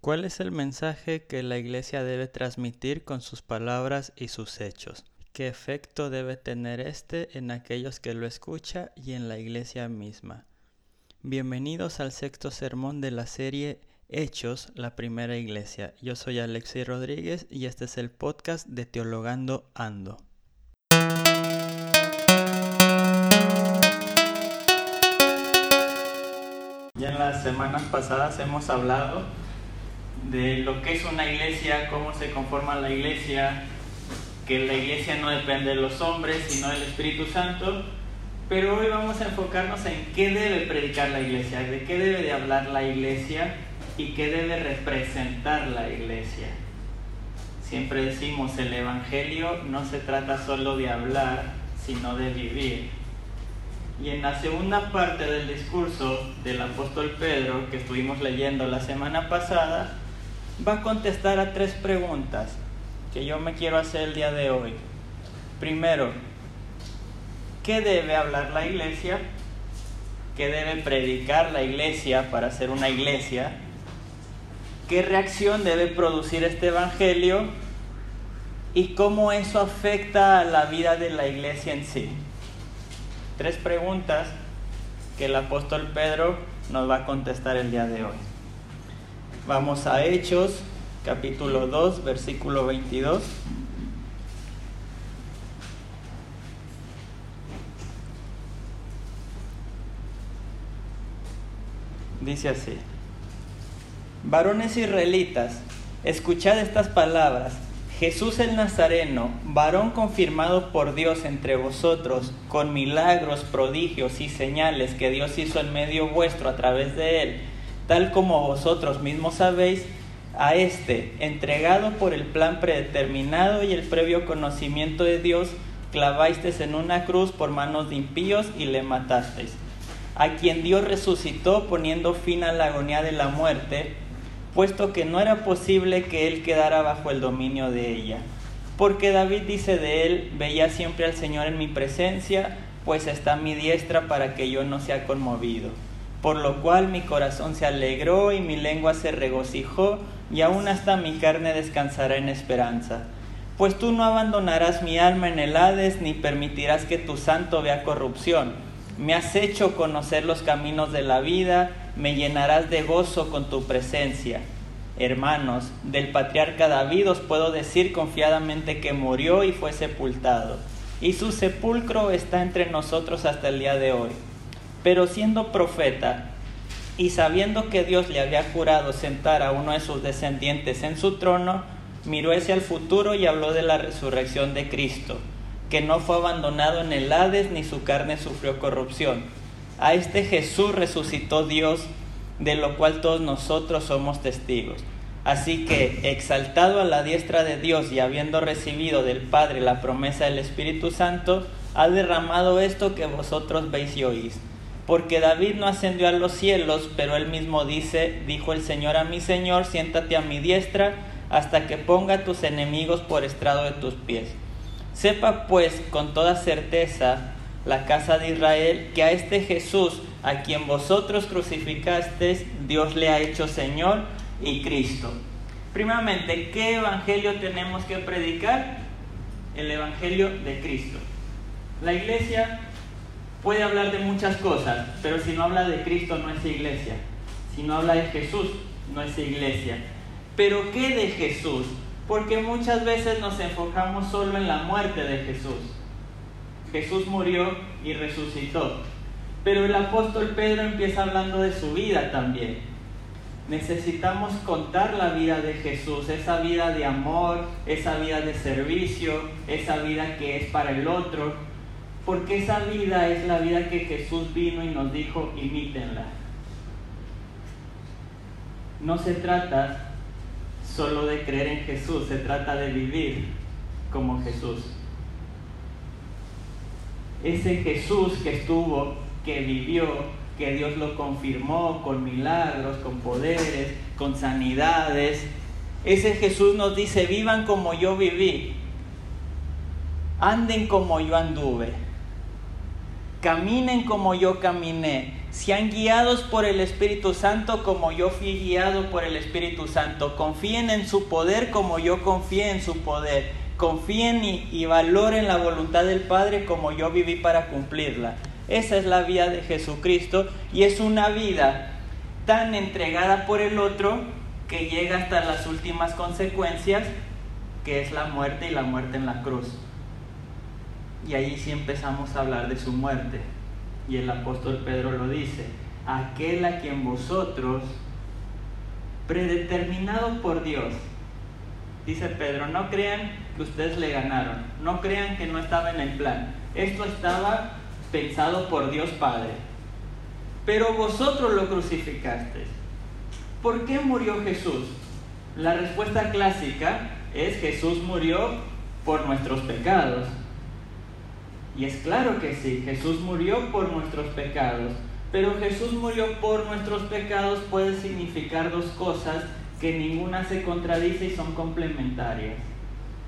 ¿Cuál es el mensaje que la Iglesia debe transmitir con sus palabras y sus hechos? ¿Qué efecto debe tener este en aquellos que lo escuchan y en la Iglesia misma? Bienvenidos al sexto sermón de la serie Hechos, la primera iglesia. Yo soy Alexis Rodríguez y este es el podcast de Teologando Ando. Ya en las semanas pasadas hemos hablado de lo que es una iglesia, cómo se conforma la iglesia, que la iglesia no depende de los hombres, sino del Espíritu Santo. Pero hoy vamos a enfocarnos en qué debe predicar la iglesia, de qué debe de hablar la iglesia y qué debe representar la iglesia. Siempre decimos, el Evangelio no se trata solo de hablar, sino de vivir. Y en la segunda parte del discurso del apóstol Pedro, que estuvimos leyendo la semana pasada, va a contestar a tres preguntas que yo me quiero hacer el día de hoy. Primero, ¿qué debe hablar la iglesia? ¿Qué debe predicar la iglesia para ser una iglesia? ¿Qué reacción debe producir este evangelio? ¿Y cómo eso afecta a la vida de la iglesia en sí? Tres preguntas que el apóstol Pedro nos va a contestar el día de hoy. Vamos a Hechos, capítulo 2, versículo 22. Dice así, varones israelitas, escuchad estas palabras. Jesús el Nazareno, varón confirmado por Dios entre vosotros, con milagros, prodigios y señales que Dios hizo en medio vuestro a través de él, tal como vosotros mismos sabéis, a este, entregado por el plan predeterminado y el previo conocimiento de Dios, clavasteis en una cruz por manos de impíos y le matasteis a quien Dios resucitó poniendo fin a la agonía de la muerte, puesto que no era posible que él quedara bajo el dominio de ella. Porque David dice de él, veía siempre al Señor en mi presencia, pues está a mi diestra para que yo no sea conmovido. Por lo cual mi corazón se alegró y mi lengua se regocijó, y aún hasta mi carne descansará en esperanza. Pues tú no abandonarás mi alma en el Hades, ni permitirás que tu santo vea corrupción me has hecho conocer los caminos de la vida, me llenarás de gozo con tu presencia. Hermanos, del patriarca David os puedo decir confiadamente que murió y fue sepultado, y su sepulcro está entre nosotros hasta el día de hoy. Pero siendo profeta, y sabiendo que Dios le había jurado sentar a uno de sus descendientes en su trono, miró hacia el futuro y habló de la resurrección de Cristo que no fue abandonado en el Hades ni su carne sufrió corrupción. A este Jesús resucitó Dios, de lo cual todos nosotros somos testigos. Así que, exaltado a la diestra de Dios y habiendo recibido del Padre la promesa del Espíritu Santo, ha derramado esto que vosotros veis y oís. Porque David no ascendió a los cielos, pero él mismo dice, dijo el Señor a mi Señor, siéntate a mi diestra hasta que ponga a tus enemigos por estrado de tus pies. Sepa pues con toda certeza la casa de Israel que a este Jesús, a quien vosotros crucificasteis, Dios le ha hecho Señor y Cristo. Primeramente, ¿qué evangelio tenemos que predicar? El evangelio de Cristo. La iglesia puede hablar de muchas cosas, pero si no habla de Cristo no es iglesia. Si no habla de Jesús, no es iglesia. Pero ¿qué de Jesús? porque muchas veces nos enfocamos solo en la muerte de Jesús. Jesús murió y resucitó. Pero el apóstol Pedro empieza hablando de su vida también. Necesitamos contar la vida de Jesús, esa vida de amor, esa vida de servicio, esa vida que es para el otro, porque esa vida es la vida que Jesús vino y nos dijo, imítenla. No se trata solo de creer en Jesús, se trata de vivir como Jesús. Ese Jesús que estuvo, que vivió, que Dios lo confirmó con milagros, con poderes, con sanidades. Ese Jesús nos dice, vivan como yo viví, anden como yo anduve, caminen como yo caminé, sean guiados por el Espíritu Santo como yo fui guiado por el Espíritu Santo. Confíen en su poder como yo confié en su poder. Confíen y, y, valoren la voluntad del Padre como yo viví para cumplirla. Esa es la vida de Jesucristo y es una vida tan entregada por el otro que llega hasta las últimas consecuencias, que es la muerte y la muerte en la cruz. Y ahí sí empezamos a hablar de su muerte. Y el apóstol Pedro lo dice, aquel a quien vosotros, predeterminado por Dios, dice Pedro, no crean que ustedes le ganaron, no crean que no estaba en el plan, esto estaba pensado por Dios Padre, pero vosotros lo crucificasteis. ¿Por qué murió Jesús? La respuesta clásica es Jesús murió por nuestros pecados. Y es claro que sí, Jesús murió por nuestros pecados, pero Jesús murió por nuestros pecados puede significar dos cosas que ninguna se contradice y son complementarias.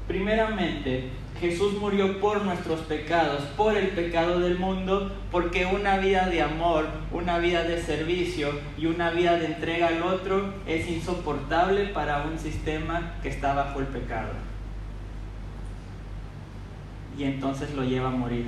Primeramente, Jesús murió por nuestros pecados, por el pecado del mundo, porque una vida de amor, una vida de servicio y una vida de entrega al otro es insoportable para un sistema que está bajo el pecado y entonces lo lleva a morir.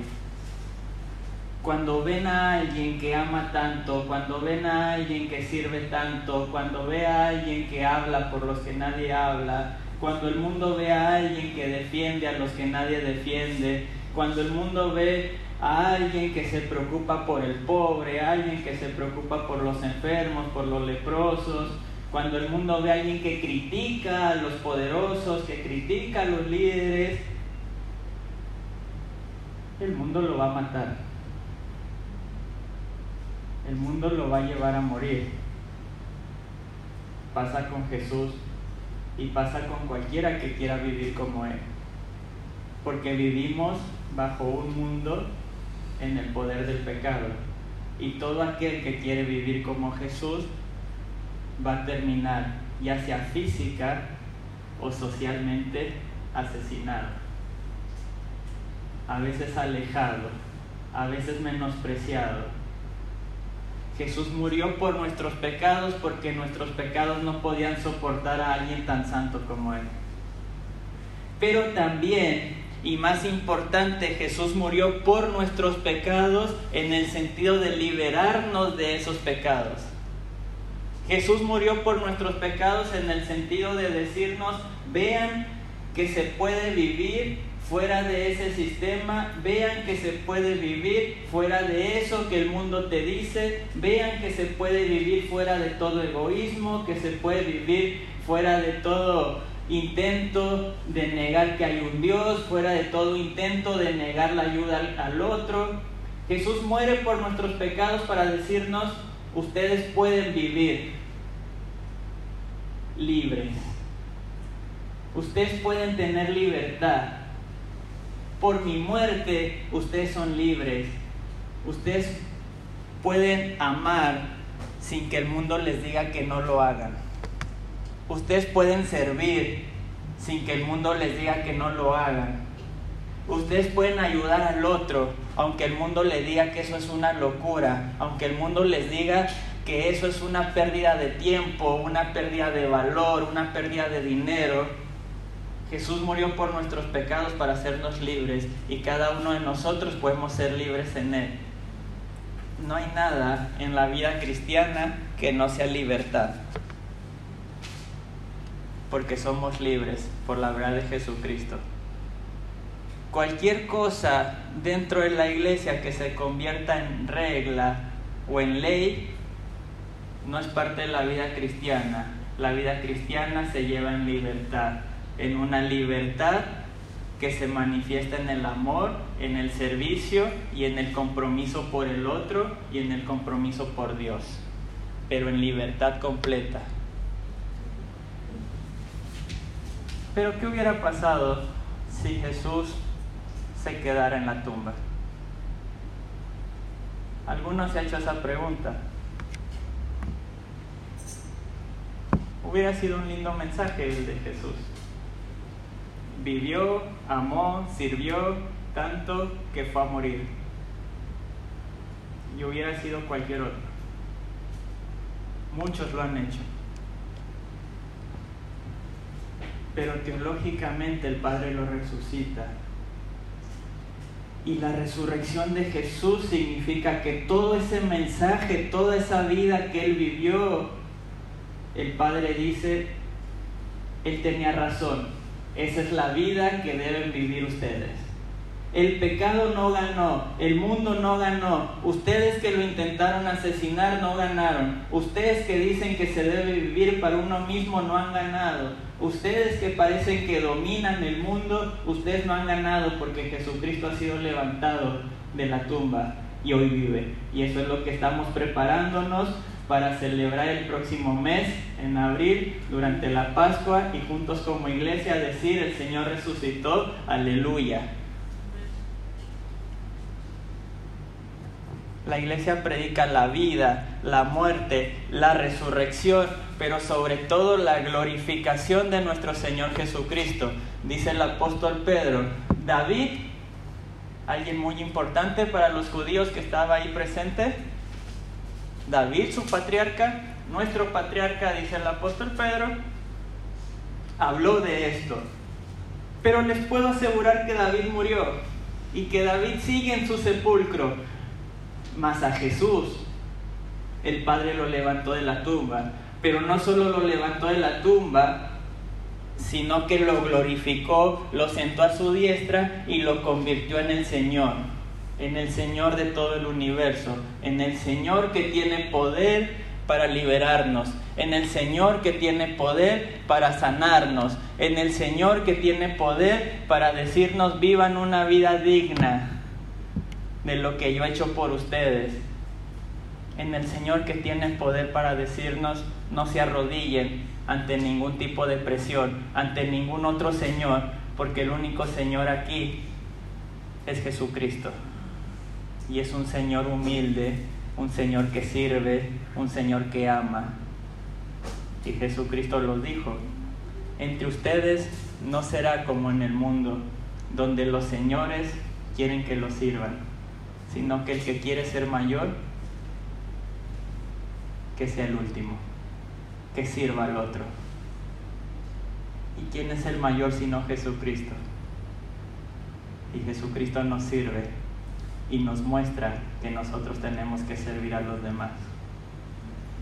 Cuando ven a alguien que ama tanto, cuando ven a alguien que sirve tanto, cuando ve a alguien que habla por los que nadie habla, cuando el mundo ve a alguien que defiende a los que nadie defiende, cuando el mundo ve a alguien que se preocupa por el pobre, alguien que se preocupa por los enfermos, por los leprosos, cuando el mundo ve a alguien que critica a los poderosos, que critica a los líderes, el mundo lo va a matar. El mundo lo va a llevar a morir. Pasa con Jesús y pasa con cualquiera que quiera vivir como Él. Porque vivimos bajo un mundo en el poder del pecado. Y todo aquel que quiere vivir como Jesús va a terminar ya sea física o socialmente asesinado a veces alejado, a veces menospreciado. Jesús murió por nuestros pecados porque nuestros pecados no podían soportar a alguien tan santo como Él. Pero también, y más importante, Jesús murió por nuestros pecados en el sentido de liberarnos de esos pecados. Jesús murió por nuestros pecados en el sentido de decirnos, vean que se puede vivir fuera de ese sistema, vean que se puede vivir fuera de eso que el mundo te dice, vean que se puede vivir fuera de todo egoísmo, que se puede vivir fuera de todo intento de negar que hay un Dios, fuera de todo intento de negar la ayuda al, otro. Jesús muere por nuestros pecados para decirnos, ustedes pueden vivir libres. Ustedes pueden tener libertad por mi muerte ustedes son libres. Ustedes pueden amar sin que el mundo les diga que no lo hagan. Ustedes pueden servir sin que el mundo les diga que no lo hagan. Ustedes pueden ayudar al otro, aunque el mundo les diga que eso es una locura, aunque el mundo les diga que eso es una pérdida de tiempo, una pérdida de valor, una pérdida de dinero Jesús murió por nuestros pecados para hacernos libres y cada uno de nosotros podemos ser libres en Él. No hay nada en la vida cristiana que no sea libertad, porque somos libres por la verdad de Jesucristo. Cualquier cosa dentro de la iglesia que se convierta en regla o en ley no es parte de la vida cristiana. La vida cristiana se lleva en libertad en una libertad que se manifiesta en el amor, en el servicio y en el compromiso por el otro y en el compromiso por Dios, pero en libertad completa. Pero ¿qué hubiera pasado si Jesús se quedara en la tumba? Algunos se ha hecho esa pregunta. Hubiera sido un lindo mensaje el de Jesús vivió, amó, sirvió tanto que fue a morir. Y hubiera sido cualquier otro. Muchos lo han hecho. Pero teológicamente el Padre lo resucita. Y la resurrección de Jesús significa que todo ese mensaje, toda esa vida que Él vivió, el Padre dice, Él tenía razón. Esa es la vida que deben vivir ustedes. El pecado no ganó, el mundo no ganó, ustedes que lo intentaron asesinar no ganaron, ustedes que dicen que se debe vivir para uno mismo no han ganado, ustedes que parecen que dominan el mundo, ustedes no han ganado porque Jesucristo ha sido levantado de la tumba y hoy vive. Y eso es lo que estamos preparándonos para celebrar el próximo mes, en abril, durante la Pascua y juntos como iglesia decir, el Señor resucitó, aleluya. La iglesia predica la vida, la muerte, la resurrección, pero sobre todo la glorificación de nuestro Señor Jesucristo. Dice el apóstol Pedro, David, alguien muy importante para los judíos que estaba ahí presente, David, su patriarca, nuestro patriarca, dice el apóstol Pedro, habló de esto. Pero les puedo asegurar que David murió y que David sigue en su sepulcro mas a Jesús el Padre lo levantó de la tumba. Pero no solo lo levantó de la tumba, sino que lo glorificó, lo sentó a su diestra y lo convirtió en el Señor, en el Señor de todo el universo, en el Señor que tiene poder para liberarnos, en el Señor que tiene poder para sanarnos, en el Señor que tiene poder para decirnos vivan una vida digna, de lo que yo he hecho por ustedes. En el Señor que tiene poder para decirnos, no se arrodillen ante ningún tipo de presión, ante ningún otro Señor, porque el único Señor aquí es Jesucristo. Y es un Señor humilde, un Señor que sirve, un Señor que ama. Y Jesucristo lo dijo, entre ustedes no será como en el mundo, donde los señores quieren que los sirvan sino que el que quiere ser mayor, que sea el último, que sirva al otro. ¿Y quién es el mayor sino Jesucristo? Y Jesucristo nos sirve y nos muestra que nosotros tenemos que servir a los demás.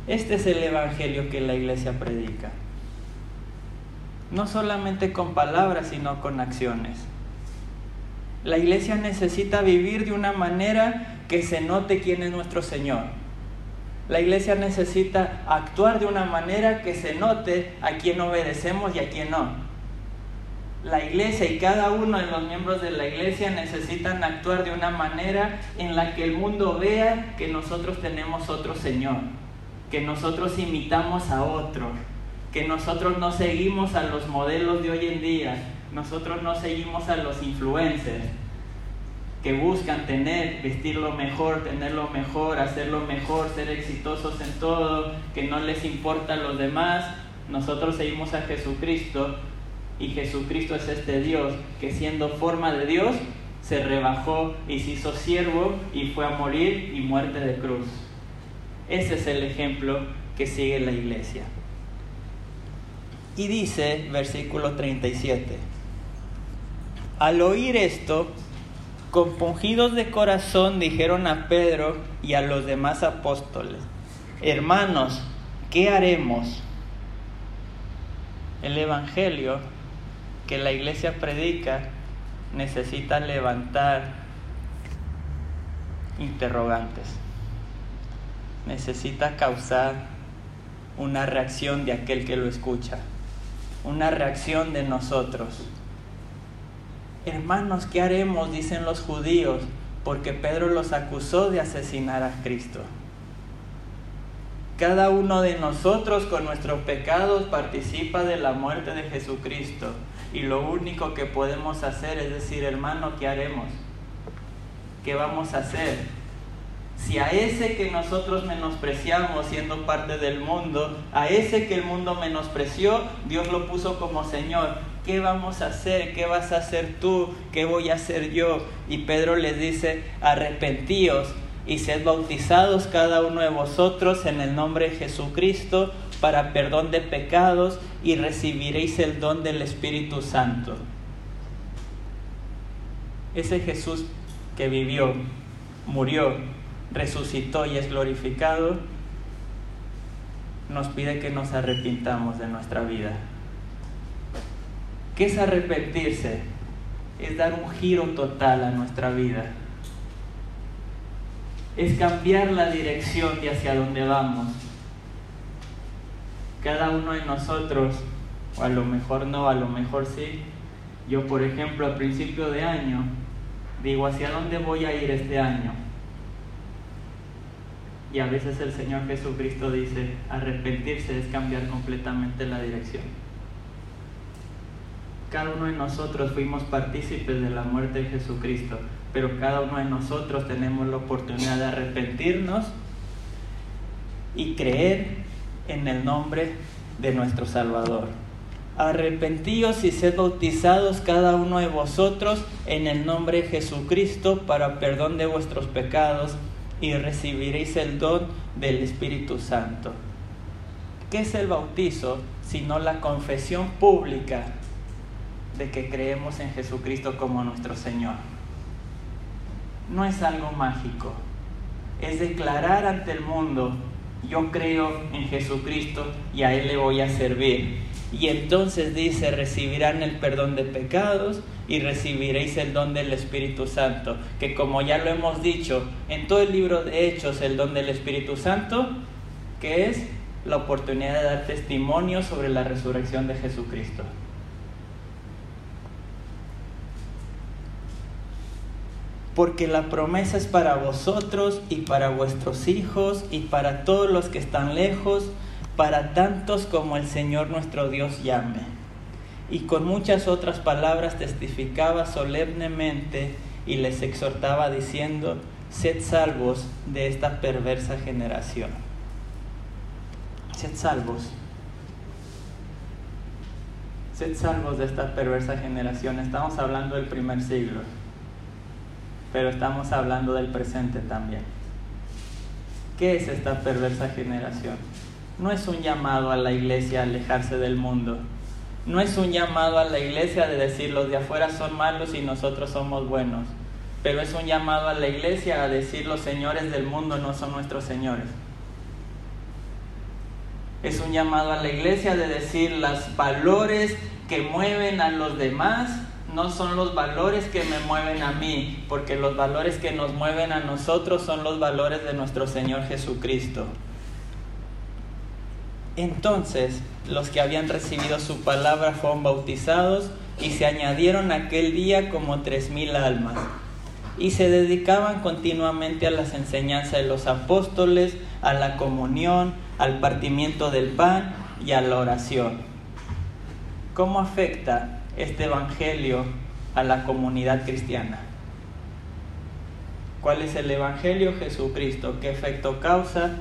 Este es el Evangelio que la iglesia predica. No solamente con palabras, sino con acciones. La iglesia necesita vivir de una manera que se note quién es nuestro Señor. La iglesia necesita actuar de una manera que se note a quién obedecemos y a quién no. La iglesia y cada uno de los miembros de la iglesia necesitan actuar de una manera en la que el mundo vea que nosotros tenemos otro Señor, que nosotros imitamos a otro, que nosotros no seguimos a los modelos de hoy en día, nosotros no seguimos a los influencers que buscan tener, vestirlo mejor, tenerlo mejor, hacerlo mejor, ser exitosos en todo, que no les importa a los demás. Nosotros seguimos a Jesucristo y Jesucristo es este Dios que siendo forma de Dios se rebajó y se hizo siervo y fue a morir y muerte de cruz. Ese es el ejemplo que sigue la iglesia. Y dice, versículo 37, al oír esto, compungidos de corazón dijeron a Pedro y a los demás apóstoles, hermanos, ¿qué haremos? El Evangelio que la iglesia predica necesita levantar interrogantes, necesita causar una reacción de aquel que lo escucha, una reacción de nosotros. Hermanos, ¿qué haremos? dicen los judíos, porque Pedro los acusó de asesinar a Cristo. Cada uno de nosotros con nuestros pecados participa de la muerte de Jesucristo. Y lo único que podemos hacer es decir, hermano, ¿qué haremos? ¿Qué vamos a hacer? Si a ese que nosotros menospreciamos siendo parte del mundo, a ese que el mundo menospreció, Dios lo puso como Señor, ¿qué vamos a hacer? ¿Qué vas a hacer tú? ¿Qué voy a hacer yo? Y Pedro les dice, arrepentíos, y sed bautizados cada uno de vosotros en el nombre de Jesucristo para perdón de pecados y recibiréis el don del Espíritu Santo. Ese Jesús que vivió, murió, resucitó y es glorificado, nos pide que nos arrepintamos de nuestra vida. ¿Qué es arrepentirse? Es dar un giro total a nuestra vida. Es cambiar la dirección de hacia dónde vamos. Cada uno de nosotros, o a lo mejor no, a lo mejor sí. Yo, por ejemplo, a principio de año, digo, ¿hacia dónde voy a ir este año? Y a veces el Señor Jesucristo dice, arrepentirse es cambiar completamente la dirección. Cada uno de nosotros fuimos partícipes de la muerte de Jesucristo, pero cada uno de nosotros tenemos la oportunidad de arrepentirnos y creer en el nombre de nuestro Salvador. Arrepentíos y sed bautizados cada uno de vosotros en el nombre de Jesucristo para perdón de vuestros pecados y recibiréis el don del Espíritu Santo. ¿Qué es el bautizo sino la confesión pública de que creemos en Jesucristo como nuestro Señor? No es algo mágico, es declarar ante el mundo, yo creo en Jesucristo y a Él le voy a servir. Y entonces dice, recibirán el perdón de pecados y recibiréis el don del Espíritu Santo, que como ya lo hemos dicho en todo el libro de Hechos, el don del Espíritu Santo, que es la oportunidad de dar testimonio sobre la resurrección de Jesucristo. Porque la promesa es para vosotros y para vuestros hijos y para todos los que están lejos, para tantos como el Señor nuestro Dios llame y con muchas otras palabras testificaba solemnemente y les exhortaba diciendo, sed salvos de esta perversa generación. Sed salvos. Sed salvos de esta perversa generación. Estamos hablando del primer siglo, pero estamos hablando del presente también. ¿Qué es esta perversa generación? No es un llamado a la iglesia a alejarse del mundo no es un llamado a la iglesia de decir los de afuera son malos y nosotros somos buenos, pero es un llamado a la iglesia a decir los señores del mundo no son nuestros señores. Es un llamado a la iglesia de decir los valores que mueven a los demás no son los valores que me mueven a mí, porque los valores que nos mueven a nosotros son los valores de nuestro Señor Jesucristo. Entonces los que habían recibido su palabra fueron bautizados y se añadieron aquel día como tres mil almas y se dedicaban continuamente a las enseñanzas de los apóstoles, a la comunión, al partimiento del pan y a la oración. ¿Cómo afecta este Evangelio a la comunidad cristiana? ¿Cuál es el Evangelio? Jesucristo. ¿Qué efecto causa?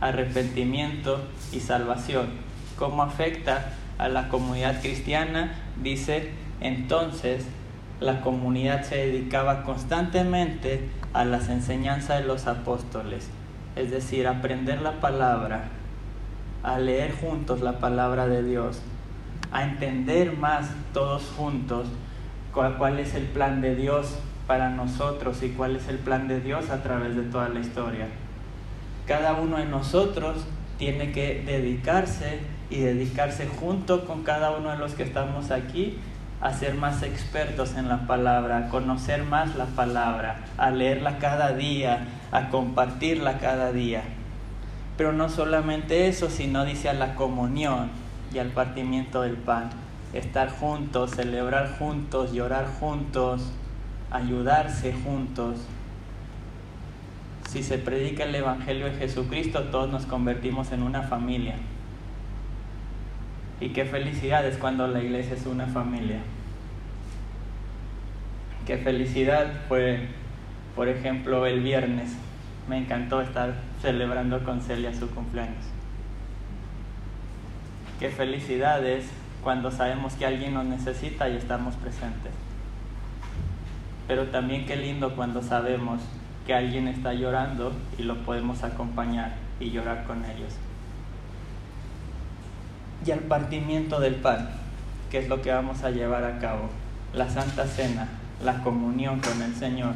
arrepentimiento y salvación. ¿Cómo afecta a la comunidad cristiana? Dice, entonces la comunidad se dedicaba constantemente a las enseñanzas de los apóstoles, es decir, aprender la palabra, a leer juntos la palabra de Dios, a entender más todos juntos cuál, es el plan de Dios para nosotros y cuál es el plan de Dios a través de toda la historia cada uno de nosotros tiene que dedicarse y dedicarse junto con cada uno de los que estamos aquí a ser más expertos en la palabra, a conocer más la palabra, a leerla cada día, a compartirla cada día. Pero no solamente eso, sino dice a la comunión y al partimiento del pan. Estar juntos, celebrar juntos, llorar juntos, ayudarse juntos. Si se predica el Evangelio de Jesucristo, todos nos convertimos en una familia. Y qué felicidad es cuando la iglesia es una familia. Qué felicidad fue, por ejemplo, el viernes. Me encantó estar celebrando con Celia su cumpleaños. Qué felicidad es cuando sabemos que alguien nos necesita y estamos presentes. Pero también qué lindo cuando sabemos que alguien está llorando y lo podemos acompañar y llorar con ellos. Y al partimiento del pan, que es lo que vamos a llevar a cabo, la Santa Cena, la comunión con el Señor.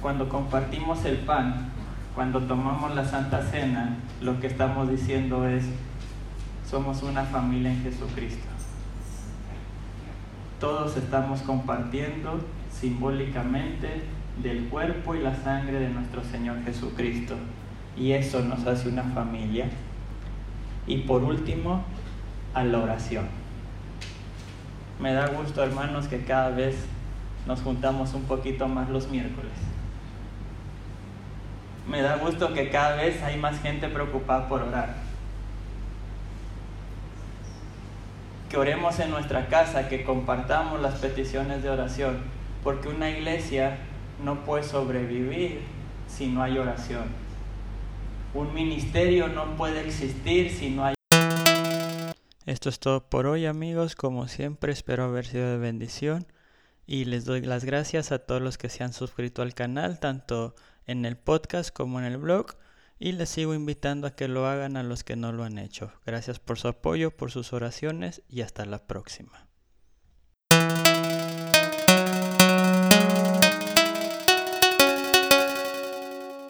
Cuando compartimos el pan, cuando tomamos la Santa Cena, lo que estamos diciendo es, somos una familia en Jesucristo. Todos estamos compartiendo simbólicamente del cuerpo y la sangre de nuestro Señor Jesucristo. Y eso nos hace una familia. Y por último, a la oración. Me da gusto, hermanos, que cada vez nos juntamos un poquito más los miércoles. Me da gusto que cada vez hay más gente preocupada por orar. Que oremos en nuestra casa, que compartamos las peticiones de oración, porque una iglesia no puede sobrevivir si no hay oración. Un ministerio no puede existir si no hay esto es todo por hoy amigos, como siempre espero haber sido de bendición y les doy las gracias a todos los que se han suscrito al canal, tanto en el podcast como en el blog y les sigo invitando a que lo hagan a los que no lo han hecho. Gracias por su apoyo, por sus oraciones y hasta la próxima.